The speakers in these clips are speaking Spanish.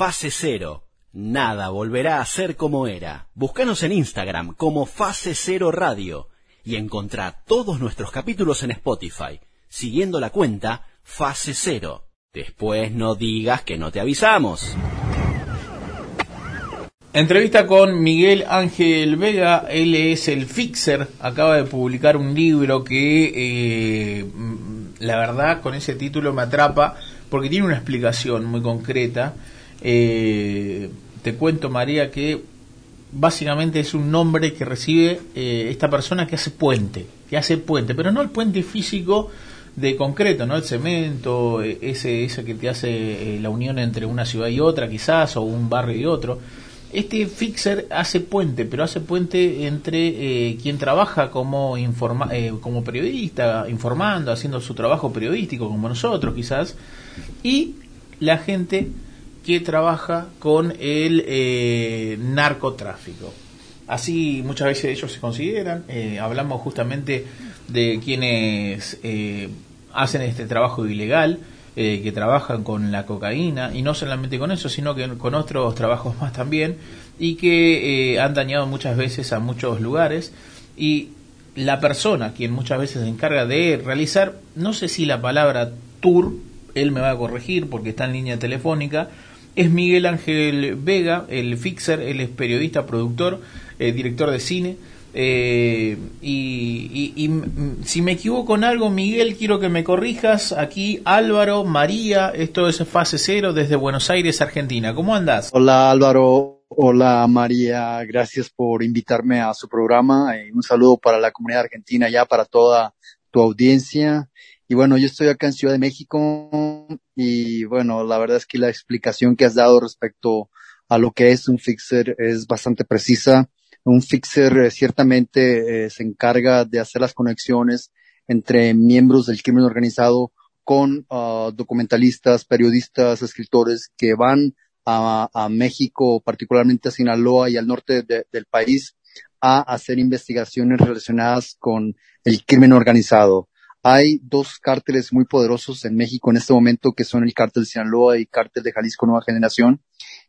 Fase Cero. Nada volverá a ser como era. Búscanos en Instagram como Fase Cero Radio y encontrá todos nuestros capítulos en Spotify, siguiendo la cuenta Fase Cero. Después no digas que no te avisamos. Entrevista con Miguel Ángel Vega, él es el fixer, acaba de publicar un libro que eh, la verdad con ese título me atrapa porque tiene una explicación muy concreta. Eh, te cuento María que básicamente es un nombre que recibe eh, esta persona que hace puente, que hace puente, pero no el puente físico de concreto, ¿no? El cemento, ese, ese que te hace la unión entre una ciudad y otra quizás, o un barrio y otro, este fixer hace puente, pero hace puente entre eh, quien trabaja como, informa eh, como periodista, informando, haciendo su trabajo periodístico, como nosotros quizás, y la gente que trabaja con el eh, narcotráfico. Así muchas veces ellos se consideran, hablamos justamente de quienes hacen este trabajo ilegal, eh, que trabajan con la cocaína y no solamente con eso, sino que con otros trabajos más también y que eh, han dañado muchas veces a muchos lugares y la persona quien muchas veces se encarga de realizar, no sé si la palabra tour, él me va a corregir porque está en línea telefónica, es Miguel Ángel Vega, el fixer, él es periodista, productor, eh, director de cine, eh, y, si me equivoco en algo, Miguel, quiero que me corrijas. Aquí Álvaro, María, esto es Fase Cero desde Buenos Aires, Argentina. ¿Cómo andas? Hola Álvaro, hola María, gracias por invitarme a su programa. y un saludo para la comunidad argentina, ya para toda tu audiencia. Y bueno, yo estoy acá en Ciudad de México y bueno, la verdad es que la explicación que has dado respecto a lo que es un fixer es bastante precisa un fixer eh, ciertamente eh, se encarga de hacer las conexiones entre miembros del crimen organizado con ah, documentalistas, periodistas, escritores que van a, México, particularmente a Sinaloa y al norte del país, a hacer investigaciones relacionadas con el crimen organizado. Hay dos cárteles muy poderosos en México en este momento, que son el cártel de Sinaloa y el cártel de Jalisco Nueva Generación,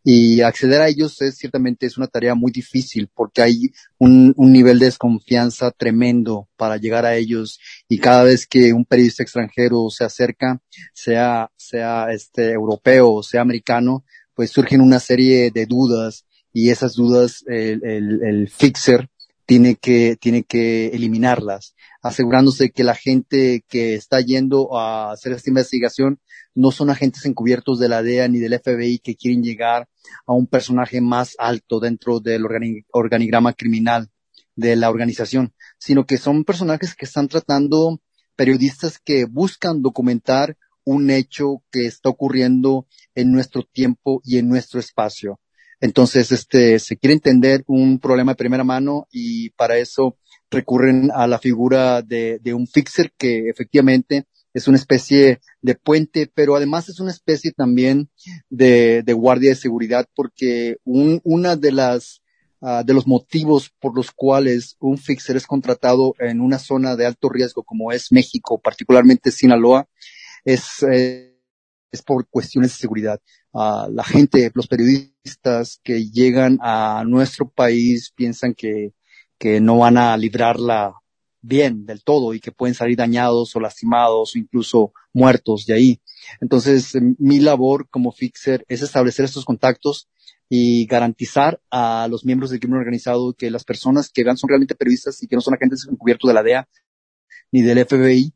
y acceder a ellos es ciertamente es una tarea muy difícil porque hay un, nivel de desconfianza tremendo para llegar a ellos. Y cada vez que un periodista extranjero se acerca, sea, sea este europeo sea americano, pues surgen una serie de dudas. Y esas dudas el, el, el fixer tiene que, tiene que eliminarlas, asegurándose que la gente que está yendo a hacer esta investigación no son agentes encubiertos de la DEA ni del FBI que quieren llegar a un personaje más alto dentro del organigrama criminal de la organización, sino que son personajes que están tratando periodistas que buscan documentar un hecho que está ocurriendo en nuestro tiempo y en nuestro espacio. Entonces, este, se quiere entender un problema de primera mano y para eso recurren a la figura de, de un fixer que efectivamente es una especie de puente, pero además es una especie también de, de guardia de seguridad porque un, una de las uh, de los motivos por los cuales un fixer es contratado en una zona de alto riesgo como es México, particularmente Sinaloa, es, eh, es por cuestiones de seguridad. Uh, la gente, los periodistas que llegan a nuestro país piensan que, que no van a librarla bien del todo y que pueden salir dañados o lastimados o incluso muertos de ahí. Entonces, mi labor como fixer es establecer estos contactos y garantizar a los miembros del crimen organizado que las personas que vean son realmente periodistas y que no son agentes encubiertos de la DEA ni del FBI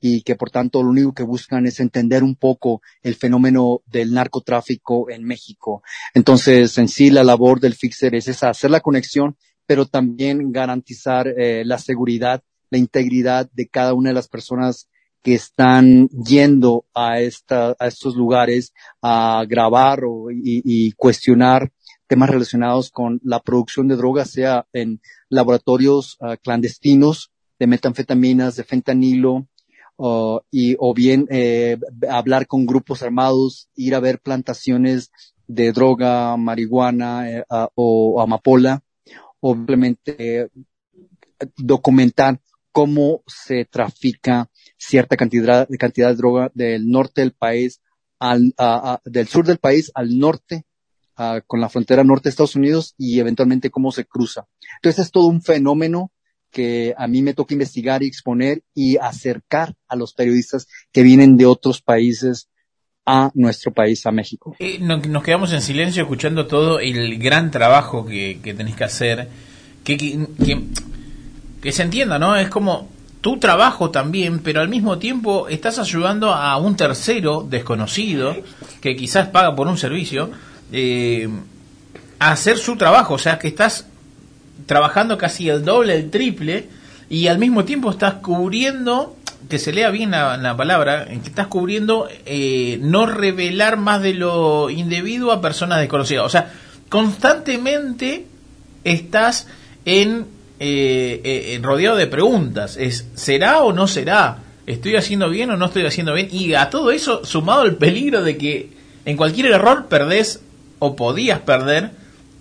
y que por tanto lo único que buscan es entender un poco el fenómeno del narcotráfico en México. Entonces, en sí, la labor del fixer es esa, hacer la conexión pero también garantizar eh, la seguridad, la integridad de cada una de las personas que están yendo a, esta, a estos lugares a grabar o, y, cuestionar temas relacionados con la producción de drogas, sea en laboratorios uh, clandestinos de metanfetaminas, de fentanilo, uh, y, o bien eh, hablar con grupos armados, ir a ver plantaciones de droga, marihuana eh, uh, o amapola, obviamente documentar cómo se trafica cierta cantidad, cantidad de droga del norte del país al, del sur del país al norte ah, con la frontera norte de Estados Unidos y eventualmente cómo se cruza. Entonces es todo un fenómeno que a mí me toca investigar y exponer y acercar a los periodistas que vienen de otros países a nuestro país, a México. Eh, nos quedamos en silencio escuchando todo el gran trabajo que, que tenés que hacer, que, que, que, se entienda, ¿no? Es como tu trabajo también, pero al mismo tiempo estás ayudando a un tercero desconocido que quizás paga por un servicio eh, a hacer su trabajo, o sea que estás trabajando casi el doble, el triple, y al mismo tiempo estás cubriendo que se lea bien la, palabra, en que estás cubriendo eh, no revelar más de lo indebido a personas desconocidas. O sea, constantemente estás en, eh, eh rodeado de preguntas. Es, ¿será o no será? ¿Estoy haciendo bien o no estoy haciendo bien? Y a todo eso, sumado el peligro de que en cualquier error perdés o podías perder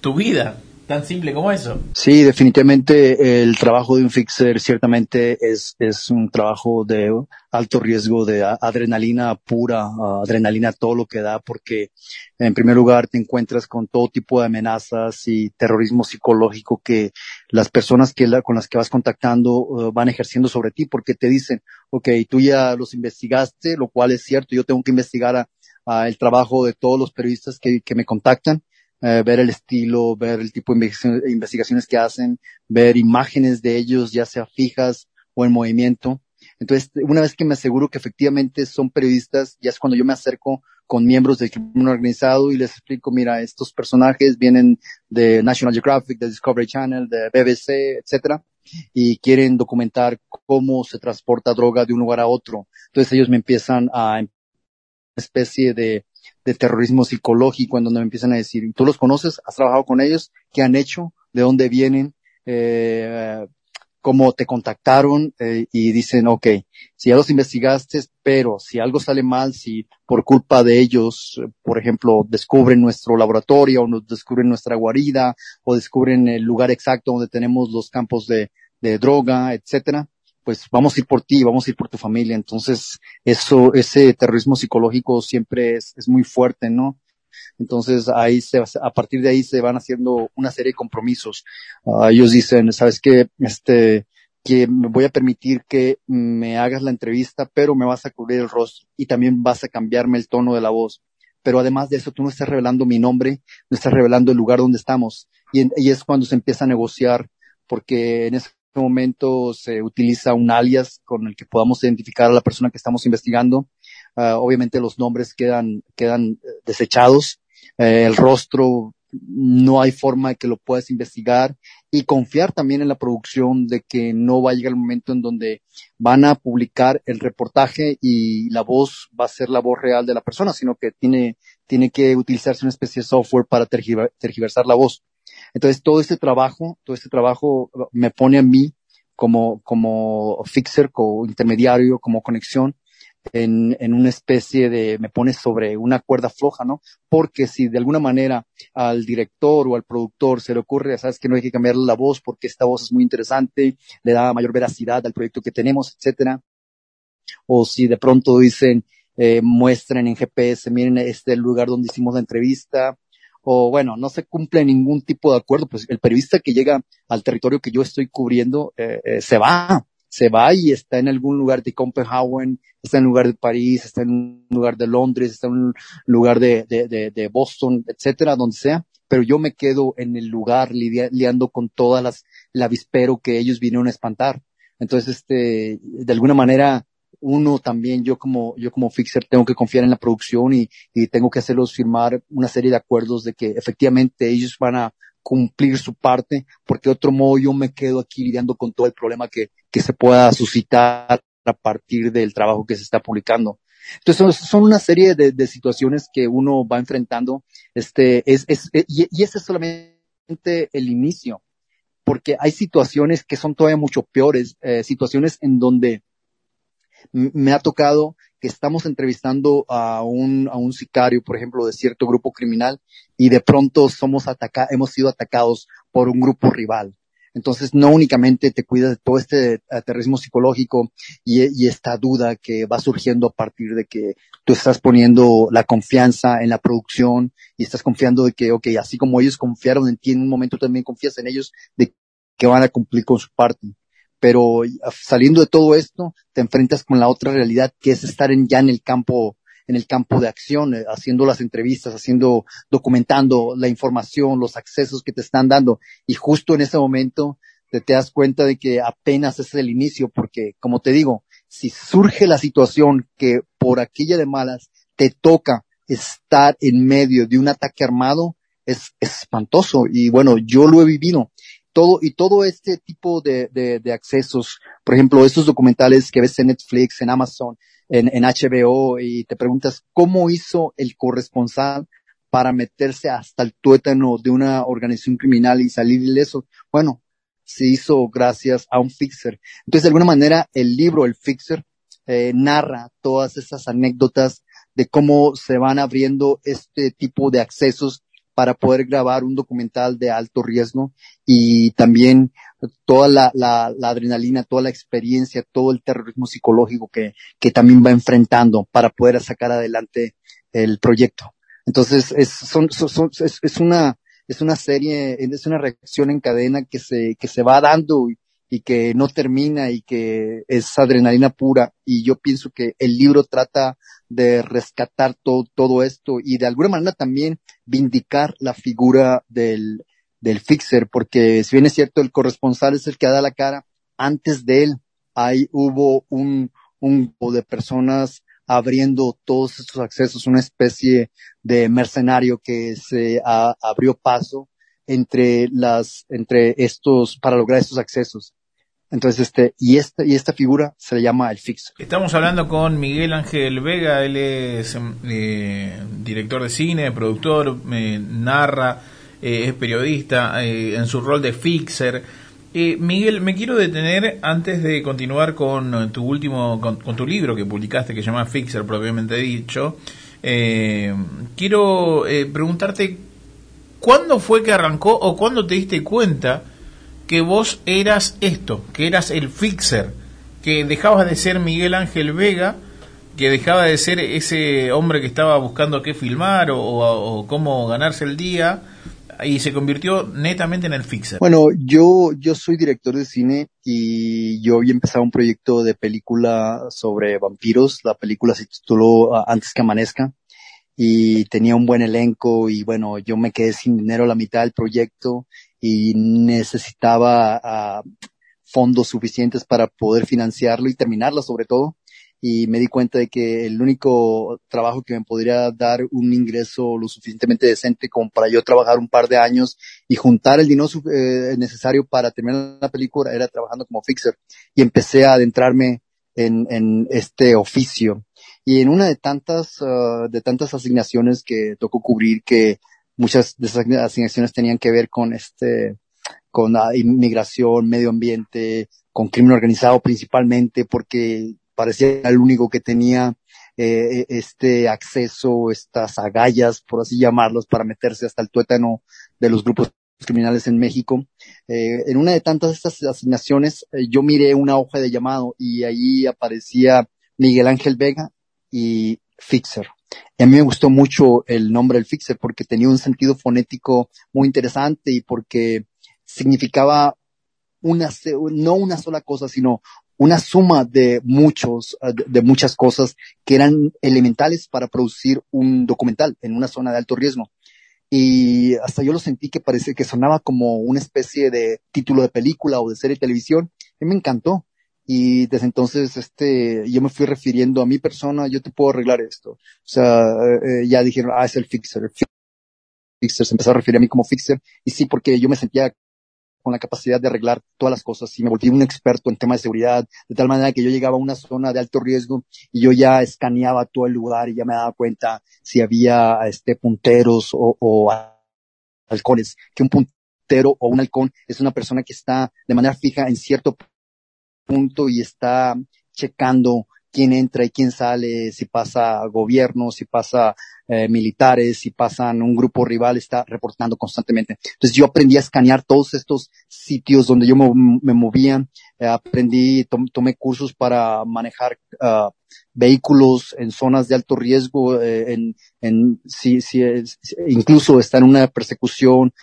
tu vida. Tan simple como eso. Sí, definitivamente el trabajo de un fixer ciertamente es, es un trabajo de alto riesgo de adrenalina pura, adrenalina todo lo que da, porque en primer lugar te encuentras con todo tipo de amenazas y terrorismo psicológico que las personas que con las que vas contactando uh, van ejerciendo sobre ti, porque te dicen, ok, tú ya los investigaste, lo cual es cierto, yo tengo que investigar el trabajo de todos los periodistas que me contactan eh, ver el estilo, ver el tipo de investigaciones que hacen, ver imágenes de ellos, ya sea fijas o en movimiento. Entonces, una vez que me aseguro que efectivamente son periodistas, ya es cuando yo me acerco con miembros del crimen organizado y les explico, mira, estos personajes vienen de National Geographic, de Discovery Channel, de BBC, etcétera, y quieren documentar cómo se transporta droga de un lugar a otro. Entonces ellos me empiezan a especie de de terrorismo psicológico, en donde me empiezan a decir, ¿tú los conoces? ¿Has trabajado con ellos? ¿Qué han hecho? ¿De dónde vienen? Eh, ¿Cómo te contactaron? Eh, y dicen, ok, si ya los investigaste, pero si algo sale mal, si por culpa de ellos, por ejemplo, descubren nuestro laboratorio o nos descubren nuestra guarida o descubren el lugar exacto donde tenemos los campos de, de droga, etcétera, pues vamos a ir por ti, vamos a ir por tu familia. Entonces, eso, ese terrorismo psicológico siempre es, es muy fuerte, ¿no? Entonces, ahí se, a partir de ahí se van haciendo una serie de compromisos. Uh, ellos dicen, sabes qué? este, que me voy a permitir que me hagas la entrevista, pero me vas a cubrir el rostro y también vas a cambiarme el tono de la voz. Pero además de eso, tú no estás revelando mi nombre, no estás revelando el lugar donde estamos. Y, y es cuando se empieza a negociar, porque en ese momento se utiliza un alias con el que podamos identificar a la persona que estamos investigando. Uh, obviamente los nombres quedan, quedan eh, desechados. Eh, el rostro no hay forma de que lo puedas investigar y confiar también en la producción de que no va a llegar el momento en donde van a publicar el reportaje y la voz va a ser la voz real de la persona, sino que tiene, tiene que utilizarse una especie de software para tergiversar la voz. Entonces, todo este trabajo, todo este trabajo me pone a mí como, como fixer, como intermediario, como conexión, en, en una especie de, me pone sobre una cuerda floja, ¿no? Porque si de alguna manera al director o al productor se le ocurre, sabes que no hay que cambiar la voz porque esta voz es muy interesante, le da mayor veracidad al proyecto que tenemos, etcétera. O si de pronto dicen, eh, muestren en GPS, miren este lugar donde hicimos la entrevista, o bueno, no se cumple ningún tipo de acuerdo, pues el periodista que llega al territorio que yo estoy cubriendo eh, eh, se va, se va y está en algún lugar de Copenhagen, está en un lugar de París, está en un lugar de Londres, está en un lugar de, de, de, Boston, etcétera, donde sea, pero yo me quedo en el lugar lidiando con todas las, el avispero que ellos vinieron a espantar. Entonces, este, de alguna manera, uno también, yo como, yo como fixer tengo que confiar en la producción y, y tengo que hacerlos firmar una serie de acuerdos de que efectivamente ellos van a cumplir su parte, porque de otro modo yo me quedo aquí lidiando con todo el problema que, que se pueda suscitar a partir del trabajo que se está publicando. Entonces son, una serie de, de, situaciones que uno va enfrentando, este, es, es, y, y ese es solamente el inicio, porque hay situaciones que son todavía mucho peores, eh, situaciones en donde me ha tocado que estamos entrevistando a un, a un sicario, por ejemplo, de cierto grupo criminal y de pronto somos atacados, hemos sido atacados por un grupo rival. Entonces, no únicamente te cuidas de todo este aterrismo psicológico y, esta duda que va surgiendo a partir de que tú estás poniendo la confianza en la producción y estás confiando de que, ok, así como ellos confiaron en ti, en un momento también confías en ellos de que van a cumplir con su parte. Pero saliendo de todo esto, te enfrentas con la otra realidad que es estar en, ya en el campo en el campo de acción, eh, haciendo las entrevistas, haciendo, documentando la información, los accesos que te están dando. Y justo en ese momento te, te das cuenta de que apenas es el inicio, porque como te digo, si surge la situación que por aquella de malas te toca estar en medio de un ataque armado, es, espantoso. Y bueno, yo lo he vivido. Todo, y todo este tipo de, de, de accesos, por ejemplo, estos documentales que ves en Netflix, en Amazon, en, en HBO y te preguntas cómo hizo el corresponsal para meterse hasta el tuétano de una organización criminal y salir ileso. Bueno, se hizo gracias a un fixer. Entonces, de alguna manera, el libro, el fixer, eh, narra todas esas anécdotas de cómo se van abriendo este tipo de accesos para poder grabar un documental de alto riesgo y también toda la, la, la, adrenalina, toda la experiencia, todo el terrorismo psicológico que, también va enfrentando para poder sacar adelante el proyecto. Entonces, es, son, es, una, es una serie, es una reacción en cadena que se, que se va dando y, y que no termina y que es adrenalina pura. Y yo pienso que el libro trata de rescatar todo, todo esto y de alguna manera también vindicar la figura del, del fixer, porque si bien es cierto, el corresponsal es el que da la cara, antes de él ahí hubo un, un grupo de personas abriendo todos estos accesos, una especie de mercenario que se abrió paso entre las, entre estos, para lograr estos accesos. Entonces, este, y esta, y esta figura se le llama el fixer. Estamos hablando con Miguel Ángel Vega, él es eh, director de cine, productor, narra, eh, es periodista eh, en su rol de fixer. Eh, Miguel, me quiero detener antes de continuar con tu último, con, tu libro que publicaste que se llama Fixer propiamente dicho. quiero preguntarte cuándo fue que arrancó o cuándo te diste cuenta que vos eras esto, que eras el fixer, que dejabas de ser Miguel Ángel Vega, que dejaba de ser ese hombre que estaba buscando qué filmar o, o cómo ganarse el día y se convirtió netamente en el fixer. Bueno, yo, yo soy director de cine y yo había empezado un proyecto de película sobre vampiros. La película se tituló ah, Antes que amanezca y tenía un buen elenco y bueno, yo me quedé sin dinero la mitad del proyecto y necesitaba ah, fondos suficientes para poder financiarlo y terminarlo sobre todo. Y me di cuenta de que el único trabajo que me podría dar un ingreso lo suficientemente decente como para yo trabajar un par de años y juntar el dinero eh, necesario para terminar la película era trabajando como fixer. Y empecé a adentrarme en, en este oficio y en una de tantas uh, de tantas asignaciones que tocó cubrir que muchas de esas asignaciones tenían que ver con este con la inmigración, medio ambiente, con crimen organizado principalmente, porque parecía el único que tenía eh, este acceso, estas agallas, por así llamarlos, para meterse hasta el tuétano de los grupos criminales en México. Eh, en una de tantas estas asignaciones, eh, yo miré una hoja de llamado y ahí aparecía Miguel Ángel Vega y Fixer. Y a mí me gustó mucho el nombre del Fixer porque tenía un sentido fonético muy interesante y porque significaba una, no una sola cosa, sino una suma de muchos, eh, de muchas cosas que eran elementales para producir un documental en una zona de alto riesgo. Y hasta yo lo sentí que parece que sonaba como una especie de título de película o de serie de televisión. Y me encantó. Y desde entonces, este, yo me fui refiriendo a mi persona, yo te puedo arreglar esto. O sea, eh, eh, ya dijeron, ah, es el fixer. El fixer se empezó a referir a mí como fixer. Y sí, porque yo me sentía con la capacidad de arreglar todas las cosas y me volví un experto en temas de seguridad, de tal manera que yo llegaba a una zona de alto riesgo y yo ya escaneaba todo el lugar y ya me daba cuenta si había este punteros o, o halcones, que un puntero o un halcón es una persona que está de manera fija en cierto punto y está checando quién entra y quién sale, si pasa gobierno, si pasa eh, militares, si pasan un grupo rival, está reportando constantemente. Entonces yo aprendí a escanear todos estos sitios donde yo me, movía, eh, aprendí, tomé cursos para manejar uh, vehículos en zonas de alto riesgo, eh, en, en si, si es, incluso está en una persecución,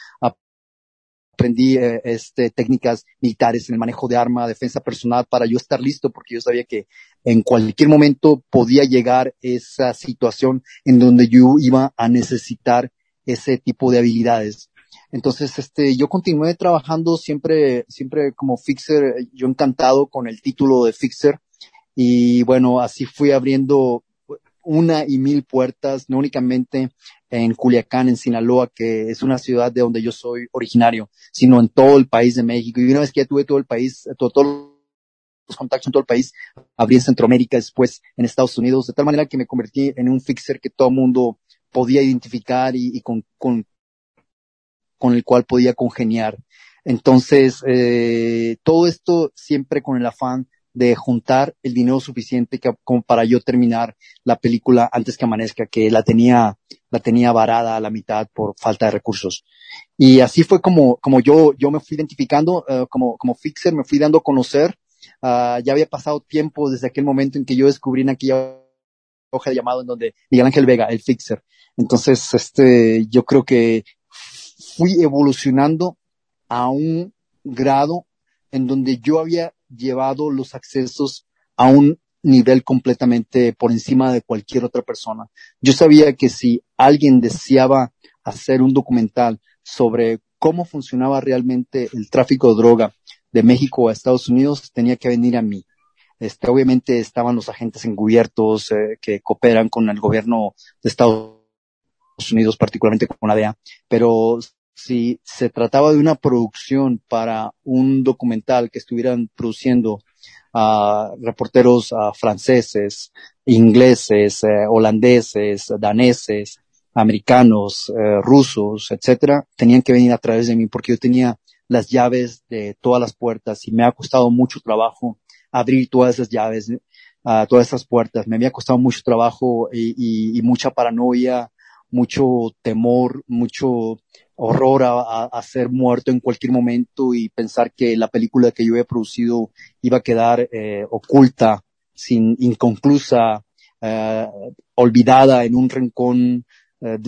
aprendí eh, este, técnicas militares en el manejo de arma, defensa personal para yo estar listo porque yo sabía que en cualquier momento podía llegar esa situación en donde yo iba a necesitar ese tipo de habilidades. Entonces, este, yo continué trabajando siempre, siempre como fixer, yo encantado con el título de fixer. Y bueno, así fui abriendo una y mil puertas, no únicamente en Culiacán, en Sinaloa, que es una ciudad de donde yo soy originario, sino en todo el país de México. Y una vez que ya tuve todo el país, todos los contactos en todo el país, abrí en Centroamérica, después en Estados Unidos, de tal manera que me convertí en un fixer que todo el mundo podía identificar y, con, con, con el cual podía congeniar. Entonces, eh, todo esto siempre con el afán de juntar el dinero suficiente como para yo terminar la película antes que amanezca, que la tenía, la tenía varada a la mitad por falta de recursos. Y así fue como, como yo, yo me fui identificando, uh, como, como fixer, me fui dando a conocer. Uh, ya había pasado tiempo desde aquel momento en que yo descubrí en aquella hoja de llamado en donde Miguel Ángel Vega, el fixer. Entonces, este, yo creo que fui evolucionando a un grado en donde yo había llevado los accesos a un nivel completamente por encima de cualquier otra persona. Yo sabía que si alguien deseaba hacer un documental sobre cómo funcionaba realmente el tráfico de droga de México a Estados Unidos, tenía que venir a mí. Este, obviamente estaban los agentes encubiertos eh, que cooperan con el gobierno de Estados Unidos, particularmente con la DEA, pero si se trataba de una producción para un documental que estuvieran produciendo uh, reporteros uh, franceses, ingleses, eh, holandeses, daneses, americanos, eh, rusos, etcétera, tenían que venir a través de mí porque yo tenía las llaves de todas las puertas y me ha costado mucho trabajo abrir todas esas llaves, uh, todas esas puertas. Me había costado mucho trabajo y, mucha paranoia, mucho temor, mucho horror a, ser muerto en cualquier momento y pensar que la película que yo había producido iba a quedar eh, oculta, sin inconclusa, eh, olvidada en un rincón eh,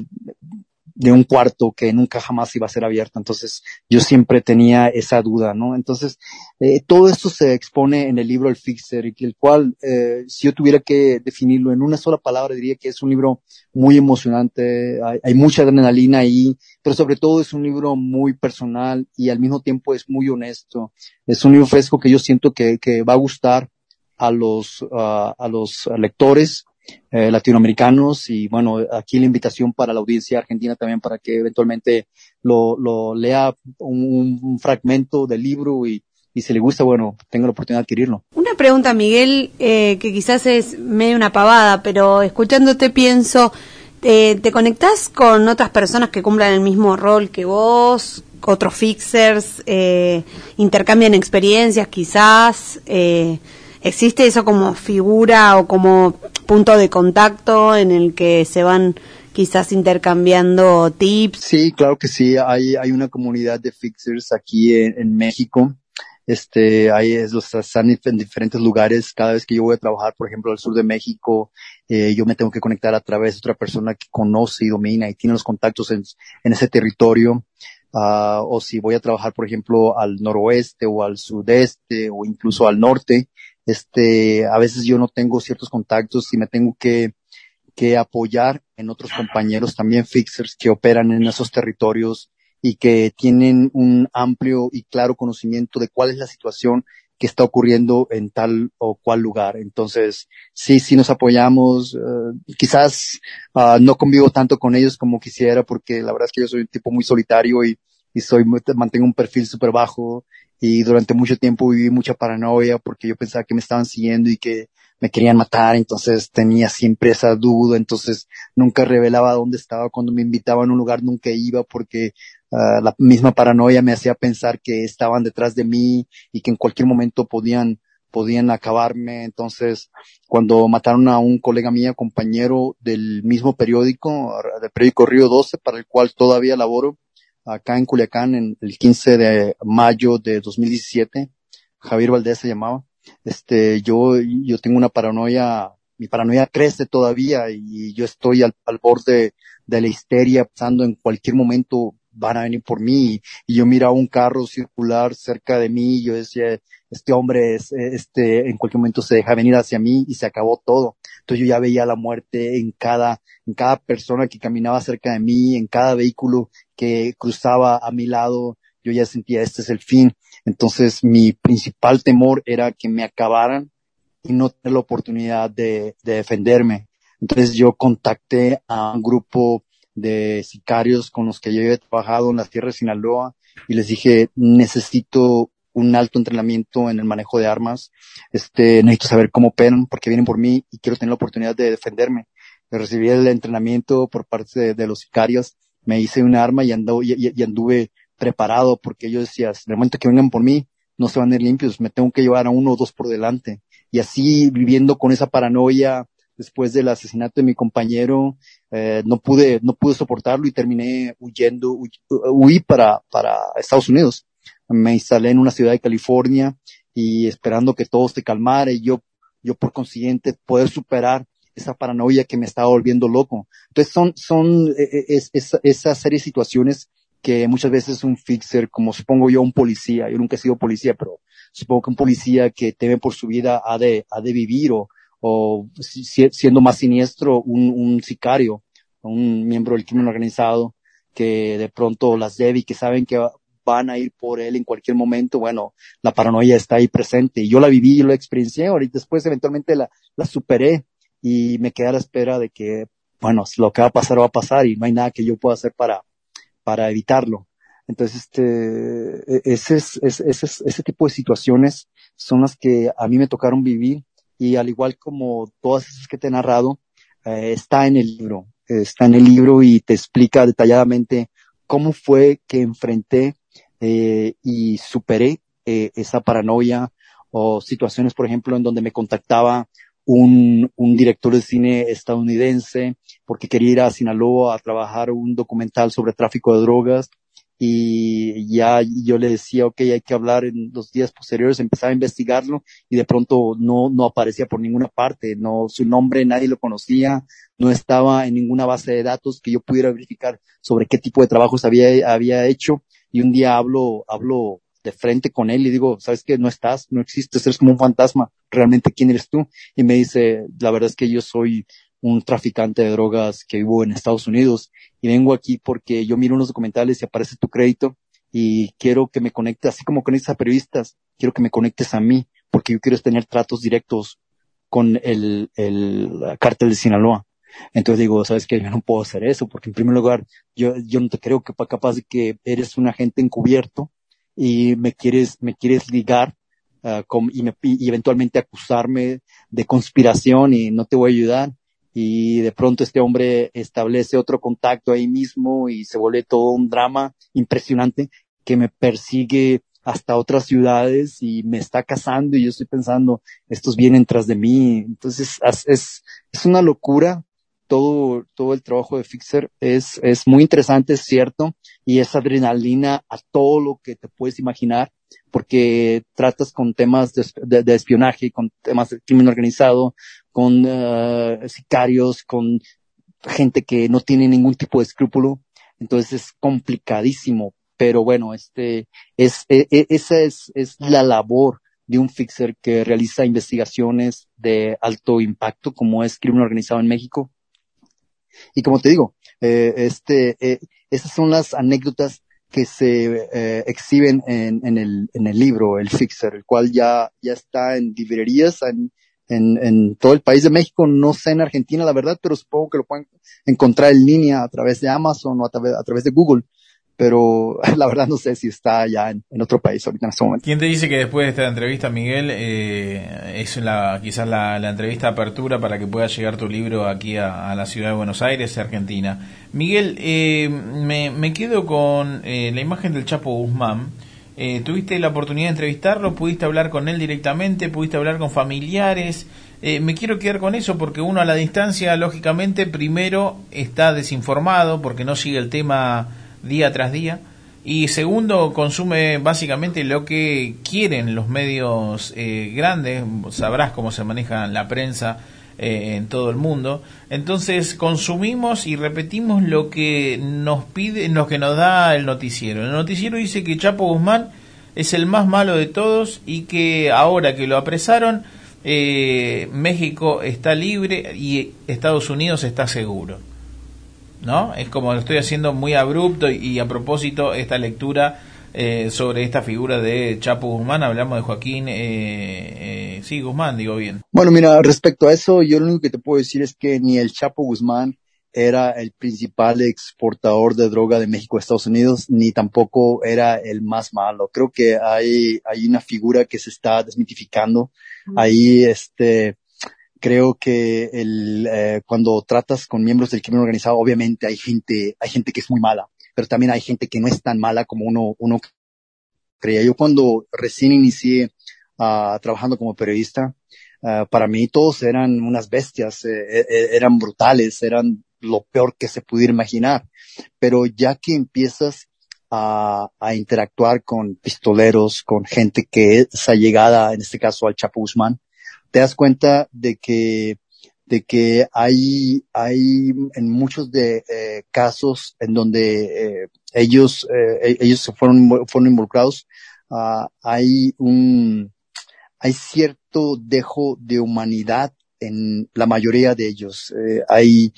de un cuarto que nunca jamás iba a ser abierto. Entonces, yo siempre tenía esa duda, ¿no? Entonces, eh, todo esto se expone en el libro El Fixer, el cual, eh, si yo tuviera que definirlo en una sola palabra, diría que es un libro muy emocionante, hay, hay, mucha adrenalina ahí, pero sobre todo es un libro muy personal y al mismo tiempo es muy honesto. Es un libro fresco que yo siento que, que va a gustar a los, uh, a los lectores eh, latinoamericanos y bueno, aquí la invitación para la audiencia argentina también para que eventualmente lo, lo lea un, un fragmento del libro y, y si le gusta, bueno, tenga la oportunidad de adquirirlo. Una pregunta, Miguel, eh, que quizás es medio una pavada, pero escuchándote pienso, eh, ¿te conectás con otras personas que cumplan el mismo rol que vos? Otros fixers, eh, intercambian experiencias quizás, eh, ¿existe eso como figura o como punto de contacto en el que se van quizás intercambiando tips. Sí, claro que sí. Hay, hay una comunidad de fixers aquí en, México. Este, hay, están en diferentes lugares. Cada vez que yo voy a trabajar, por ejemplo, al sur de México, eh, yo me tengo que conectar a través de otra persona que conoce y domina y tiene los contactos en, en ese territorio. Uh, o si voy a trabajar, por ejemplo, al noroeste o al sudeste o incluso al norte, este, a veces yo no tengo ciertos contactos y me tengo que, que apoyar en otros compañeros también fixers que operan en esos territorios y que tienen un amplio y claro conocimiento de cuál es la situación que está ocurriendo en tal o cual lugar. Entonces, sí, sí nos apoyamos. Uh, quizás uh, no convivo tanto con ellos como quisiera porque la verdad es que yo soy un tipo muy solitario y, y soy, mantengo un perfil súper bajo y durante mucho tiempo viví mucha paranoia porque yo pensaba que me estaban siguiendo y que me querían matar, entonces tenía siempre esa duda, entonces nunca revelaba dónde estaba, cuando me invitaban a un lugar nunca iba porque uh, la misma paranoia me hacía pensar que estaban detrás de mí y que en cualquier momento podían podían acabarme. Entonces, cuando mataron a un colega mío, compañero del mismo periódico, del periódico Río 12, para el cual todavía laboro, acá en Culiacán, en el 15 de mayo de 2017, Javier Valdés se llamaba. Este, yo, yo tengo una paranoia, mi paranoia crece todavía y yo estoy al, al borde de la histeria, pensando en cualquier momento van a venir por mí. Y yo miraba un carro circular cerca de mí y yo decía, este hombre es, este, en cualquier momento se deja venir hacia mí y se acabó todo. Entonces yo ya veía la muerte en cada, en cada persona que caminaba cerca de mí, en cada vehículo que cruzaba a mi lado, yo ya sentía este es el fin. Entonces mi principal temor era que me acabaran y no tener la oportunidad de, de defenderme. Entonces yo contacté a un grupo de sicarios con los que yo he trabajado en las tierras de Sinaloa y les dije, necesito un alto entrenamiento en el manejo de armas, este, necesito saber cómo operan porque vienen por mí y quiero tener la oportunidad de defenderme. Recibí el entrenamiento por parte de, los sicarios, me hice un arma y, y, anduve preparado porque ellos decían, en el momento que vengan por mí, no se van a ir limpios, me tengo que llevar a uno o dos por delante. Y así viviendo con esa paranoia, después del asesinato de mi compañero, eh, no pude, no pude soportarlo y terminé huyendo, huí para, para Estados Unidos. Me instalé en una ciudad de California y esperando que todo se calmara y yo, yo por consiguiente poder superar esa paranoia que me estaba volviendo loco. Entonces son, son e, e, es, es, esa serie de situaciones que muchas veces un fixer, como supongo yo un policía, yo nunca he sido policía, pero supongo que un policía que teme por su vida ha de, ha de vivir o, o siendo más siniestro, un, un sicario, un miembro del crimen organizado que de pronto las debe y que saben que van a ir por él en cualquier momento, bueno, la paranoia está ahí presente. Y yo la viví, y lo experiencié, ahorita después eventualmente la, la superé y me quedé a la espera de que, bueno, lo que va a pasar va a pasar y no hay nada que yo pueda hacer para, para evitarlo. Entonces, este, e, ese, es, ese, ese tipo de situaciones son las que a mí me tocaron vivir y al igual como todas esas que te he narrado, eh, está en el libro, está en el libro y te explica detalladamente cómo fue que enfrenté eh, y superé eh, esa paranoia o situaciones, por ejemplo, en donde me contactaba un, director de cine estadounidense porque quería ir a Sinaloa a trabajar un documental sobre tráfico de drogas. Y ya yo le decía, ok, hay que hablar en los días posteriores, empezaba a investigarlo y de pronto no, no aparecía por ninguna parte, no, su nombre nadie lo conocía, no estaba en ninguna base de datos que yo pudiera verificar sobre qué tipo de trabajos había, había hecho. Y un día hablo, hablo de frente con él y digo, sabes que no estás, no existes, eres como un fantasma, realmente quién eres tú? Y me dice, la verdad es que yo soy un traficante de drogas que vivo en Estados Unidos y vengo aquí porque yo miro unos documentales y aparece tu crédito y quiero que me conectes, así como conectes a periodistas, quiero que me conectes a mí porque yo quiero tener tratos directos con el, el cártel de Sinaloa. Entonces digo, sabes que yo no puedo hacer eso porque en primer lugar yo, yo no te creo que capaz de que eres un agente encubierto y me quieres, me quieres ligar uh, con, y, me, y eventualmente acusarme de conspiración y no te voy a ayudar y de pronto este hombre establece otro contacto ahí mismo y se vuelve todo un drama impresionante que me persigue hasta otras ciudades y me está cazando y yo estoy pensando, estos vienen tras de mí. Entonces es, es una locura. Todo, todo el trabajo de Fixer es, es muy interesante, es cierto, y es adrenalina a todo lo que te puedes imaginar, porque tratas con temas de, espionaje, con temas de crimen organizado, con uh, sicarios, con gente que no tiene ningún tipo de escrúpulo. Entonces es complicadísimo, pero bueno, este es, e, e, esa es, es la labor de un fixer que realiza investigaciones de alto impacto, como es crimen organizado en México. Y como te digo, eh, este, eh, esas son las anécdotas que se eh, exhiben en, en, el, en el libro, el fixer, el cual ya, ya está en librerías, en, en, en todo el país de México, no sé en Argentina la verdad, pero supongo que lo pueden encontrar en línea a través de Amazon o a través, a través de Google pero la verdad no sé si está ya en, otro país ahorita en este momento. ¿Quién te dice que después de esta entrevista, Miguel, eh, es la, quizás la, entrevista apertura para que pueda llegar tu libro aquí a, la ciudad de Buenos Aires, Argentina? Miguel, eh, me, me, quedo con eh, la imagen del Chapo Guzmán Eh, ¿Tuviste la oportunidad de entrevistarlo? ¿Pudiste hablar con él directamente? ¿Pudiste hablar con familiares? Eh, me quiero quedar con eso porque uno a la distancia, lógicamente, primero está desinformado porque no sigue el tema día tras día. Y segundo, consume básicamente lo que quieren los medios eh, grandes. Sabrás cómo se maneja la prensa eh, en todo el mundo. Entonces consumimos y repetimos lo que nos pide, lo que nos da el noticiero. El noticiero dice que Chapo Guzmán es el más malo de todos y que ahora que lo apresaron, eh, México está libre y Estados Unidos está seguro. ¿No? Es como lo estoy haciendo muy abrupto y a propósito esta lectura eh, sobre esta figura de Chapo Guzmán, hablamos de Joaquín, eh, eh, sí, Guzmán, digo bien. Bueno, mira, respecto a eso, yo lo único que te puedo decir es que ni el Chapo Guzmán era el principal exportador de droga de México a Estados Unidos, ni tampoco era el más malo. Creo que hay, hay una figura que se está desmitificando. Ahí, este, creo que el, eh, cuando tratas con miembros del crimen organizado, obviamente hay gente, hay gente que es muy mala pero también hay gente que no es tan mala como uno, uno creía. Yo cuando recién inicié uh, trabajando como periodista, uh, para mí todos eran unas bestias, eh, eh, eran brutales, eran lo peor que se pudiera imaginar. Pero ya que empiezas a, a, interactuar con pistoleros, con gente que es allegada, en este caso al Chapo Guzmán, te das cuenta de que de que hay, hay en muchos de eh, casos en donde eh, ellos, eh, ellos se fueron, fueron involucrados, uh, hay un, hay cierto dejo de humanidad en la mayoría de ellos. Hay,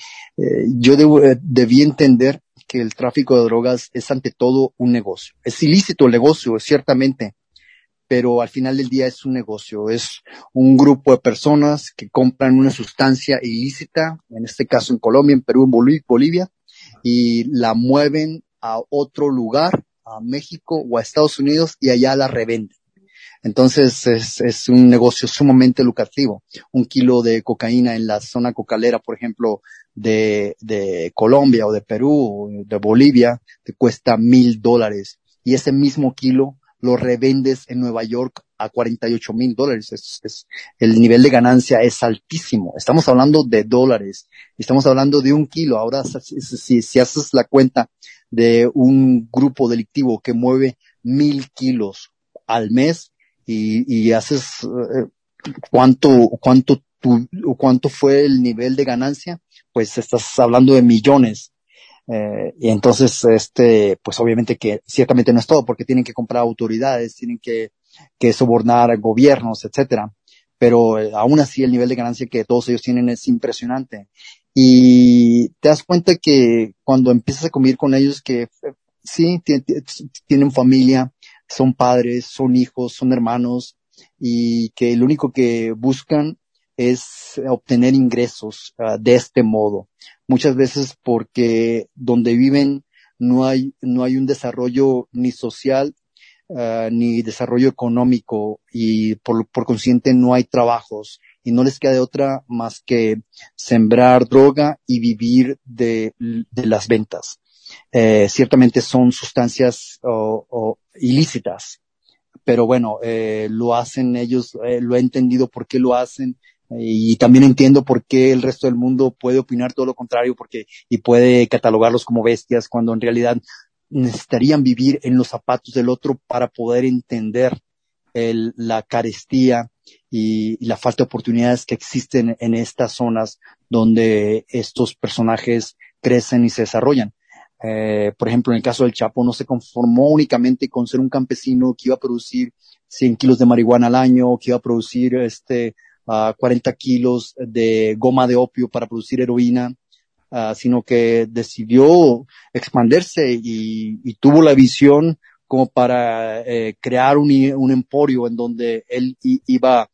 yo debo, debí entender que el tráfico de drogas es ante todo un negocio. Es ilícito el negocio, ciertamente, pero al final del día es un negocio, es un grupo de personas que compran una sustancia ilícita, en este caso en Colombia, en Perú, en Bolivia, y la mueven a otro lugar, a México o a Estados Unidos, y allá la revenden. Entonces es, es un negocio sumamente lucrativo. Un kilo de cocaína en la zona cocalera, por ejemplo, de, de Colombia o de Perú o de Bolivia, te cuesta mil dólares. Y ese mismo kilo lo revendes en Nueva York a 48 mil dólares. Es, es, el nivel de ganancia es altísimo. Estamos hablando de dólares. Estamos hablando de un kilo. Ahora, si, haces la cuenta de un grupo delictivo que mueve mil kilos al mes y, y haces eh, cuánto, cuánto tu, cuánto fue el nivel de ganancia, pues estás hablando de millones. Eh, y entonces, este, pues obviamente que ciertamente no es todo, porque tienen que comprar autoridades, tienen que, que sobornar gobiernos, etcétera. Pero eh, aún así el nivel de ganancia que todos ellos tienen es impresionante. Y te das cuenta que cuando empiezas a convivir con ellos que eh, sí, tienen familia, son padres, son hijos, son hermanos, y que lo único que buscan es obtener ingresos uh, de este modo. Muchas veces porque donde viven no hay, no hay un desarrollo ni social uh, ni desarrollo económico y por, por consiguiente no hay trabajos y no les queda de otra más que sembrar droga y vivir de, de las ventas. Eh, ciertamente son sustancias o, ilícitas, pero bueno, eh, lo hacen ellos, eh, lo he entendido por qué lo hacen y también entiendo por qué el resto del mundo puede opinar todo lo contrario porque y puede catalogarlos como bestias cuando en realidad necesitarían vivir en los zapatos del otro para poder entender el, la carestía y, la falta de oportunidades que existen en estas zonas donde estos personajes crecen y se desarrollan. Eh, por ejemplo, en el caso del Chapo no se conformó únicamente con ser un campesino que iba a producir 100 kilos de marihuana al año, que iba a producir este uh, 40 kilos de goma de opio para producir heroína, uh, sino que decidió expandirse y, y, tuvo la visión como para eh, crear un, un, emporio en donde él iba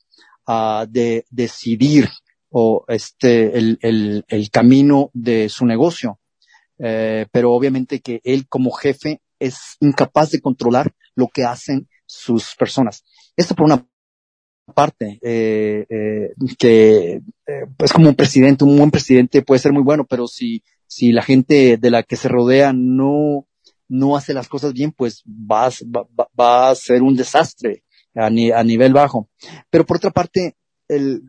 a de, decidir o este el, el, el camino de su negocio. Eh, pero obviamente que él como jefe es incapaz de controlar lo que hacen sus personas. Esto por una parte, eh, eh, que eh, es como un presidente, un buen presidente puede ser muy bueno, pero si, si la gente de la que se rodea no, no hace las cosas bien, pues va, va, va a ser un desastre a, a nivel bajo. Pero por otra parte, el,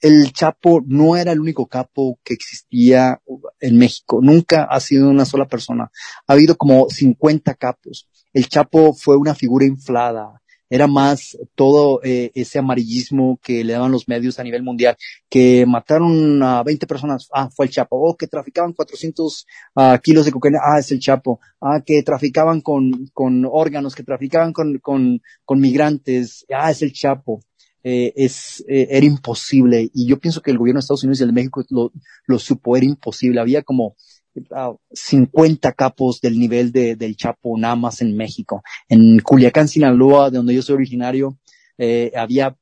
el Chapo no era el único capo que existía en México. Nunca ha sido una sola persona. Ha habido como 50 capos. El Chapo fue una figura inflada. Era más todo eh, ese amarillismo que le daban los medios a nivel mundial, que mataron a 20 personas, ah, fue el Chapo, o oh, que traficaban 400 uh, kilos de cocaína, ah, es el Chapo, ah, que traficaban con, con órganos, que traficaban con, con, con migrantes, ah, es el Chapo. Eh, es, eh, era imposible. Y yo pienso que el gobierno de Estados Unidos y el de México lo supo, era imposible. Había como 50 ah, capos del nivel de, del Chapo nada más en México. En Culiacán, Sinaloa, de donde yo soy originario, eh, había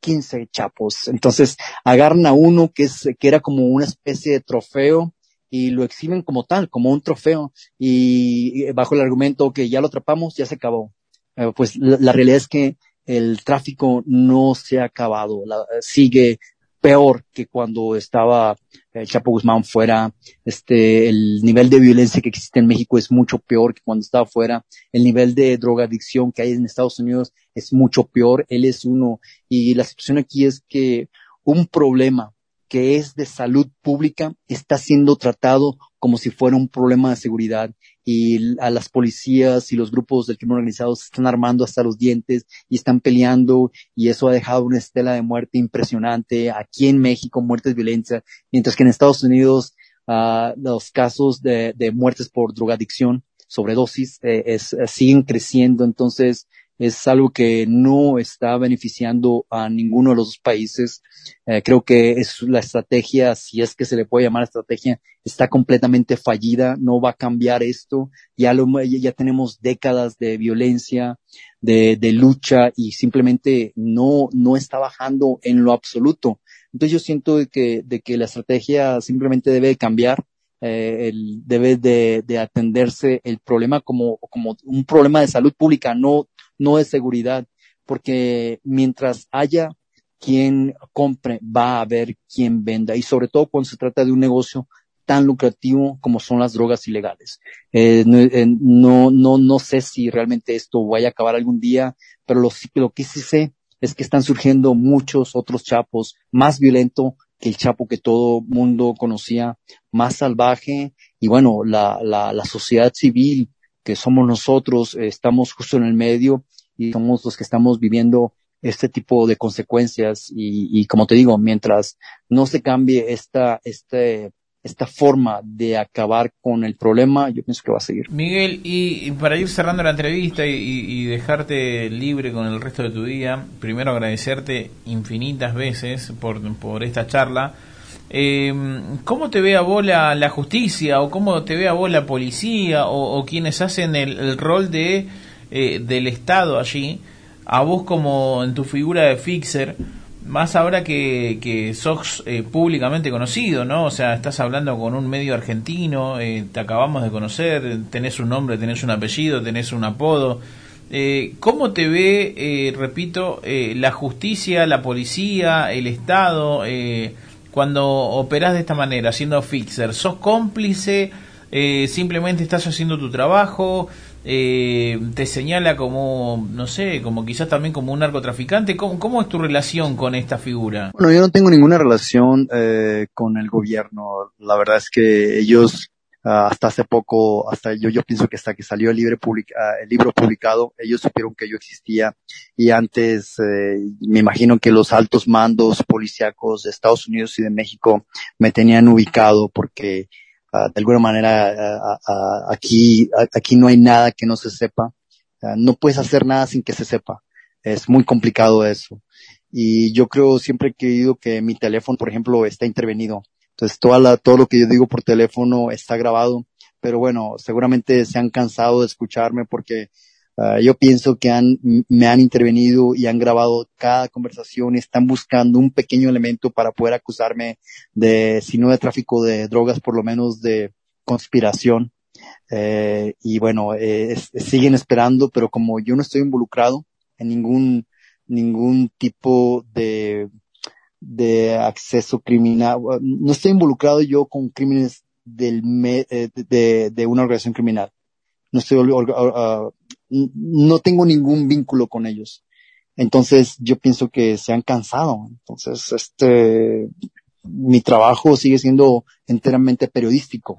15 chapos. Entonces agarran a uno que es, que era como una especie de trofeo y lo exhiben como tal, como un trofeo y, bajo el argumento que ya lo atrapamos, ya se acabó. Eh, pues la, realidad es que el tráfico no se ha acabado, sigue peor que cuando estaba el eh, Chapo Guzmán fuera, este, el nivel de violencia que existe en México es mucho peor que cuando estaba fuera, el nivel de drogadicción que hay en Estados Unidos es mucho peor, él es uno, y la situación aquí es que un problema que es de salud pública está siendo tratado como si fuera un problema de seguridad y a las policías y los grupos del crimen organizado se están armando hasta los dientes y están peleando y eso ha dejado una estela de muerte impresionante aquí en México, muertes violencia, mientras que en Estados Unidos uh, los casos de, de, muertes por drogadicción, sobredosis, eh, es, eh, siguen creciendo. Entonces, es algo que no está beneficiando a ninguno de los dos países. Eh, creo que es la estrategia, si es que se le puede llamar estrategia, está completamente fallida, no va a cambiar esto. Ya lo, ya tenemos décadas de violencia, de, de lucha y simplemente no, no está bajando en lo absoluto. Entonces yo siento de que, de que la estrategia simplemente debe cambiar. Eh, el, debe de, de, atenderse el problema como, como un problema de salud pública, no no es seguridad, porque mientras haya quien compre, va a haber quien venda, y sobre todo cuando se trata de un negocio tan lucrativo como son las drogas ilegales. Eh, eh, no, no, no sé si realmente esto vaya a acabar algún día, pero lo, lo que sí sé es que están surgiendo muchos otros chapos más violento que el chapo que todo mundo conocía, más salvaje, y bueno, la, la, la sociedad civil que somos nosotros, eh, estamos justo en el medio y somos los que estamos viviendo este tipo de consecuencias y, y como te digo, mientras no se cambie esta, este, esta forma de acabar con el problema, yo pienso que va a seguir. Miguel, y, para ir cerrando la entrevista y, y, dejarte libre con el resto de tu día, primero agradecerte infinitas veces por, por esta charla. Eh, ¿Cómo te ve a vos la, justicia o cómo te ve a vos la policía o, quienes hacen el, rol de eh, del Estado allí? A vos como en tu figura de fixer, más ahora que, que sos eh, públicamente conocido, ¿no? O sea, estás hablando con un medio argentino, eh, te acabamos de conocer, tenés un nombre, tenés un apellido, tenés un apodo. ¿Cómo te ve, repito, la justicia, la policía, el Estado? Cuando operas de esta manera, siendo fixer, ¿sos cómplice? Eh, ¿Simplemente estás haciendo tu trabajo? Eh, ¿Te señala como, no sé, como quizás también como un narcotraficante? ¿Cómo, es tu relación con esta figura? Bueno, yo no tengo ninguna relación eh, con el gobierno. La verdad es que ellos hasta hace poco, hasta yo, yo pienso que hasta que salió el, libre ah, el libro publicado, ellos supieron que yo existía y antes eh, me imagino que los altos mandos policíacos de Estados Unidos y de México me tenían ubicado porque ah, de alguna manera aquí, aquí no hay nada que no se sepa. no puedes hacer nada sin que se sepa. Es muy complicado eso. Y yo creo siempre he creído que mi teléfono, por ejemplo, está intervenido. Entonces, toda la, todo lo que yo digo por teléfono está grabado, pero bueno, seguramente se han cansado de escucharme porque uh, yo pienso que han, me han intervenido y han grabado cada conversación y están buscando un pequeño elemento para poder acusarme de, si no de tráfico de drogas, por lo menos de conspiración. Eh, y bueno, eh, siguen esperando, pero como yo no estoy involucrado en ningún, ningún tipo de de acceso criminal. No estoy involucrado yo con crímenes del eh, de, de, una organización criminal. no estoy, uh, no tengo ningún vínculo con ellos. Entonces yo pienso que se han cansado. Entonces, este, mi trabajo sigue siendo enteramente periodístico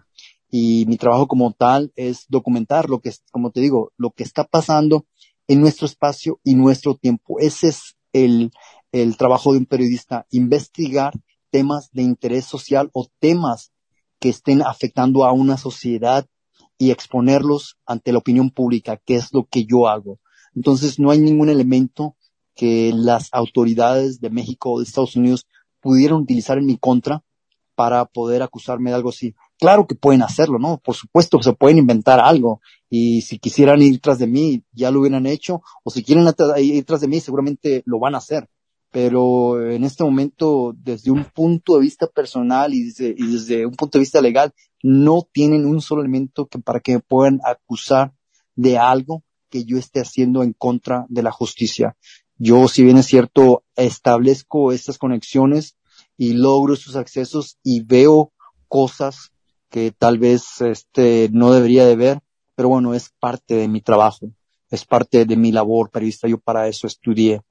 y mi trabajo como tal es documentar lo que, como te digo, lo que está pasando en nuestro espacio y nuestro tiempo. Ese es el, el trabajo de un periodista, investigar temas de interés social o temas que estén afectando a una sociedad y exponerlos ante la opinión pública, que es lo que yo hago. Entonces, no hay ningún elemento que las autoridades de México o de Estados Unidos pudieran utilizar en mi contra para poder acusarme de algo así. Claro que pueden hacerlo, ¿no? Por supuesto, se pueden inventar algo y si quisieran ir tras de mí, ya lo hubieran hecho, o si quieren ir tras de mí, seguramente lo van a hacer. Pero en este momento, desde un punto de vista personal y desde, un punto de vista legal, no tienen un solo elemento que, para que me puedan acusar de algo que yo esté haciendo en contra de la justicia. Yo, si bien es cierto, establezco estas conexiones y logro esos accesos y veo cosas que tal vez este no debería de ver, pero bueno, es parte de mi trabajo, es parte de mi labor periodista, yo para eso estudié.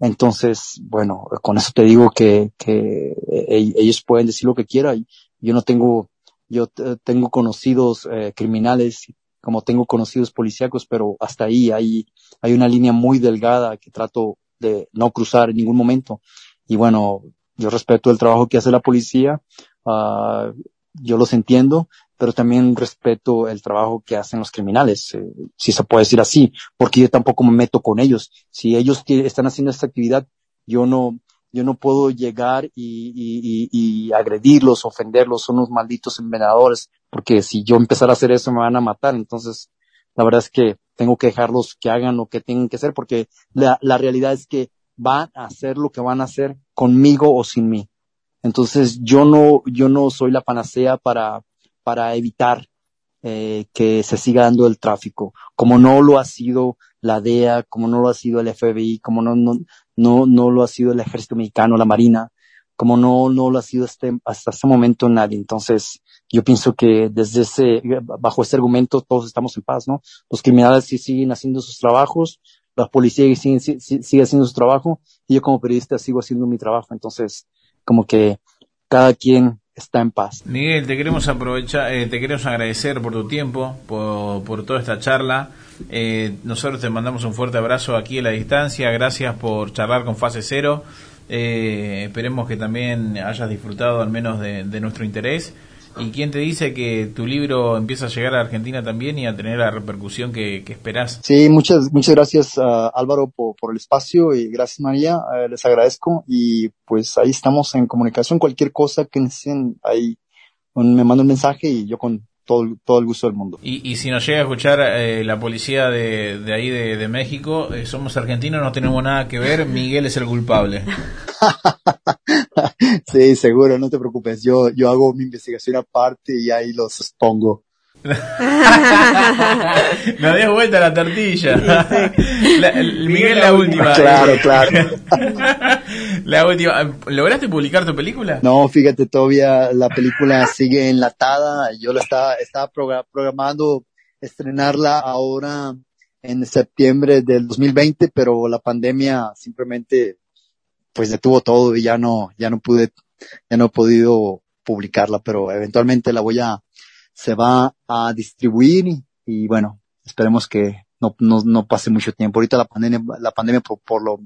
Entonces, bueno, con eso te digo que, que e-, ellos pueden decir lo que quieran. Yo no tengo, yo tengo conocidos eh, criminales como tengo conocidos policíacos, pero hasta ahí hay, hay una línea muy delgada que trato de no cruzar en ningún momento. Y bueno, yo respeto el trabajo que hace la policía, uh, yo los entiendo, pero también respeto el trabajo que hacen los criminales, eh, si se puede decir así, porque yo tampoco me meto con ellos. Si ellos están haciendo esta actividad, yo no, yo no puedo llegar y, y, y, agredirlos, ofenderlos, son unos malditos envenenadores, porque si yo empezara a hacer eso me van a matar. Entonces, la verdad es que tengo que dejarlos que hagan lo que tienen que hacer, porque la, la realidad es que van a hacer lo que van a hacer conmigo o sin mí. Entonces, yo no, yo no soy la panacea para, para evitar eh, que se siga dando el tráfico, como no lo ha sido la DEA, como no lo ha sido el FBI, como no, no, no, no lo ha sido el ejército mexicano, la marina, como no, no lo ha sido este, hasta este momento nadie. Entonces, yo pienso que desde ese, bajo ese argumento todos estamos en paz, ¿no? Los criminales sí siguen haciendo sus trabajos, la policía sigue, sigue haciendo su trabajo, y yo como periodista sigo haciendo mi trabajo. Entonces, como que cada quien está en paz. Miguel, te queremos aprovechar, eh, te queremos agradecer por tu tiempo, por, toda esta charla. Eh, nosotros te mandamos un fuerte abrazo aquí a la distancia. Gracias por charlar con Fase Cero. Eh, esperemos que también hayas disfrutado al menos de, nuestro interés. ¿Y quién te dice que tu libro empieza a llegar a Argentina también y a tener la repercusión que, que esperás? Sí, muchas, muchas gracias Álvaro por, el espacio y gracias María, eh, les agradezco y pues ahí estamos en comunicación. Cualquier cosa que necesiten, ahí me manda un mensaje y yo con todo, todo el gusto del mundo. Y, y si nos llega a escuchar eh, la policía de, de ahí de, México, eh, somos argentinos, no tenemos nada que ver, Miguel es el culpable. sí, seguro, no te preocupes, yo, yo hago mi investigación aparte y ahí los expongo. Me dio vuelta la tortilla. Miguel, la última. Claro, claro. la última. ¿Lograste publicar tu película? No, fíjate, todavía la película sigue enlatada. Yo la estaba, estaba programando estrenarla ahora en septiembre del 2020, pero la pandemia simplemente pues detuvo todo y ya no, ya no pude, ya no he podido publicarla, pero eventualmente la voy a, se va a distribuir y, bueno, esperemos que no, no, no, pase mucho tiempo. Ahorita la pandemia, la pandemia por, por lo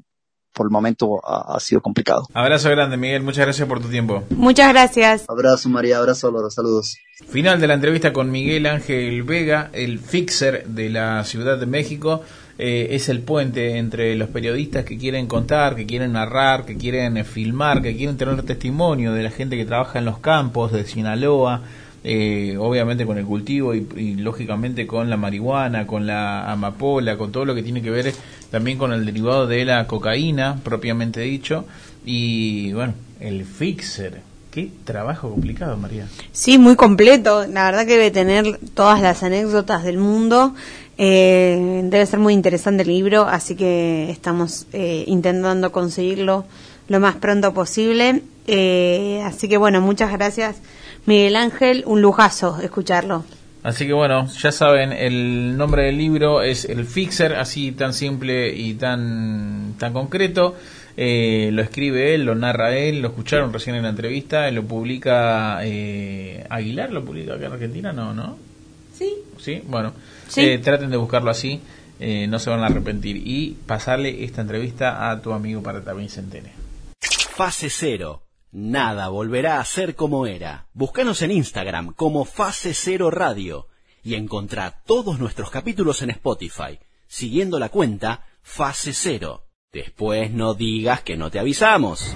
por el momento ha, sido complicado. Abrazo grande, Miguel. Muchas gracias por tu tiempo. Muchas gracias. Abrazo, María. Abrazo, Álvaro. Saludos. Final de la entrevista con Miguel Ángel Vega, el fixer de la Ciudad de México. Eh, es el puente entre los periodistas que quieren contar, que quieren narrar, que quieren eh, filmar, que quieren tener testimonio de la gente que trabaja en los campos de Sinaloa, eh, obviamente con el cultivo y, lógicamente con la marihuana, con la amapola, con todo lo que tiene que ver también con el derivado de la cocaína, propiamente dicho, y bueno, el fixer. Qué trabajo complicado, María. Sí, muy completo. La verdad que debe tener todas las anécdotas del mundo. Eh, debe ser muy interesante el libro, así que estamos eh, intentando conseguirlo lo más pronto posible. así que bueno, muchas gracias Miguel Ángel, un lujazo escucharlo. Así que bueno, ya saben, el nombre del libro es El Fixer, así tan simple y tan, tan concreto. Eh, lo escribe él, lo narra él, lo escucharon recién en la entrevista, lo publica eh, Aguilar, lo publica acá en Argentina, no, ¿no? Sí. Sí, bueno, Sí. eh, traten de buscarlo así, eh, no se van a arrepentir. Y pasarle esta entrevista a tu amigo para que también se entere. Fase Cero. Nada volverá a ser como era. Búscanos en Instagram como Fase Cero Radio y encontrá todos nuestros capítulos en Spotify, siguiendo la cuenta Fase Cero. Después no digas que no te avisamos.